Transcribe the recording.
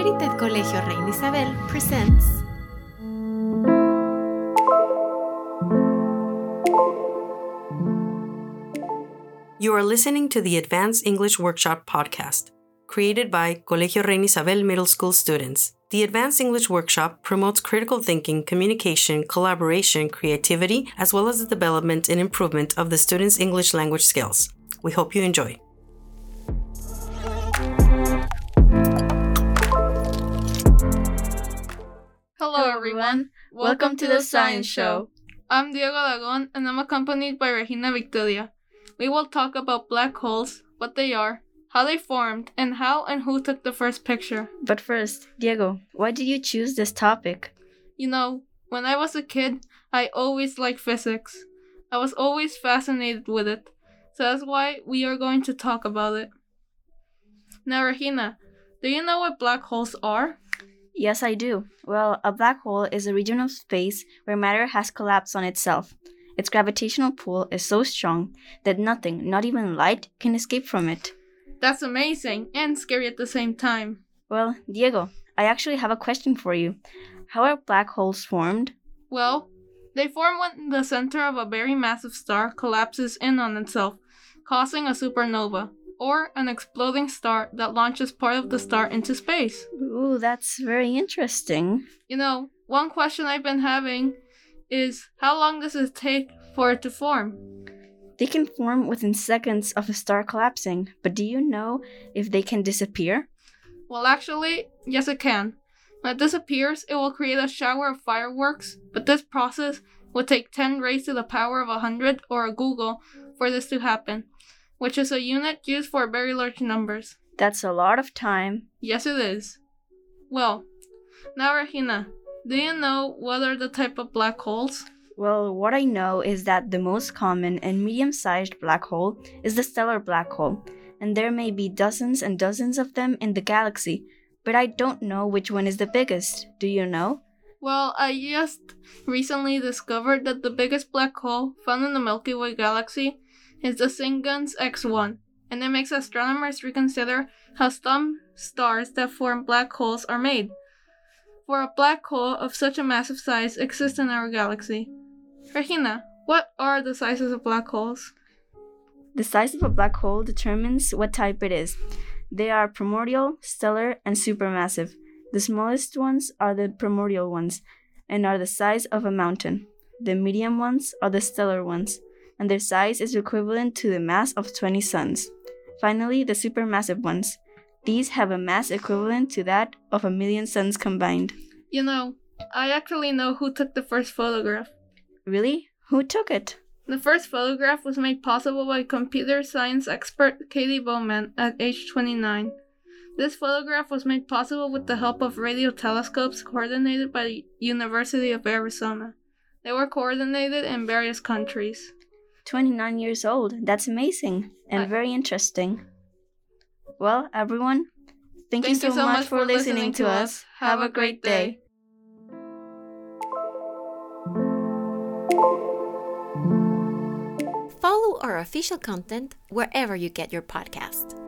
Emerita Colegio Reina Isabel presents You are listening to the Advanced English Workshop podcast, created by Colegio Reina Isabel Middle School students. The Advanced English Workshop promotes critical thinking, communication, collaboration, creativity, as well as the development and improvement of the students' English language skills. We hope you enjoy. Everyone. Welcome to the Science Show. I'm Diego Aragon, and I'm accompanied by Regina Victoria. We will talk about black holes, what they are, how they formed, and how and who took the first picture. But first, Diego, why did you choose this topic? You know, when I was a kid, I always liked physics. I was always fascinated with it. So that's why we are going to talk about it. Now, Regina, do you know what black holes are? Yes, I do. Well, a black hole is a region of space where matter has collapsed on itself. Its gravitational pull is so strong that nothing, not even light, can escape from it. That's amazing and scary at the same time. Well, Diego, I actually have a question for you. How are black holes formed? Well, they form when the center of a very massive star collapses in on itself, causing a supernova, or an exploding star that launches part of the star into space. Ooh, that's very interesting. You know, one question I've been having is how long does it take for it to form? They can form within seconds of a star collapsing, but do you know if they can disappear? Well, actually, yes, it can. When it disappears, it will create a shower of fireworks, but this process would take 10 raised to the power of 100 or a googol for this to happen, which is a unit used for very large numbers. That's a lot of time. Yes, it is. Well, now, Regina, do you know what are the type of black holes? Well, what I know is that the most common and medium sized black hole is the stellar black hole, and there may be dozens and dozens of them in the galaxy, but I don't know which one is the biggest. Do you know? Well, I just recently discovered that the biggest black hole found in the Milky Way galaxy is the Cygnus X1, and it makes astronomers reconsider how some stars that form black holes are made. For a black hole of such a massive size exists in our galaxy. Regina, what are the sizes of black holes? The size of a black hole determines what type it is. They are primordial, stellar, and supermassive. The smallest ones are the primordial ones and are the size of a mountain. The medium ones are the stellar ones, and their size is equivalent to the mass of 20 suns. Finally, the supermassive ones. These have a mass equivalent to that of a million suns combined. You know, I actually know who took the first photograph. Really? Who took it? The first photograph was made possible by computer science expert Katie Bowman at age 29. This photograph was made possible with the help of radio telescopes coordinated by the University of Arizona. They were coordinated in various countries. 29 years old. That's amazing and very interesting. Well, everyone, thank, Thank you so, much, for listening to us. Have a great day. Follow our official content wherever you get your podcast.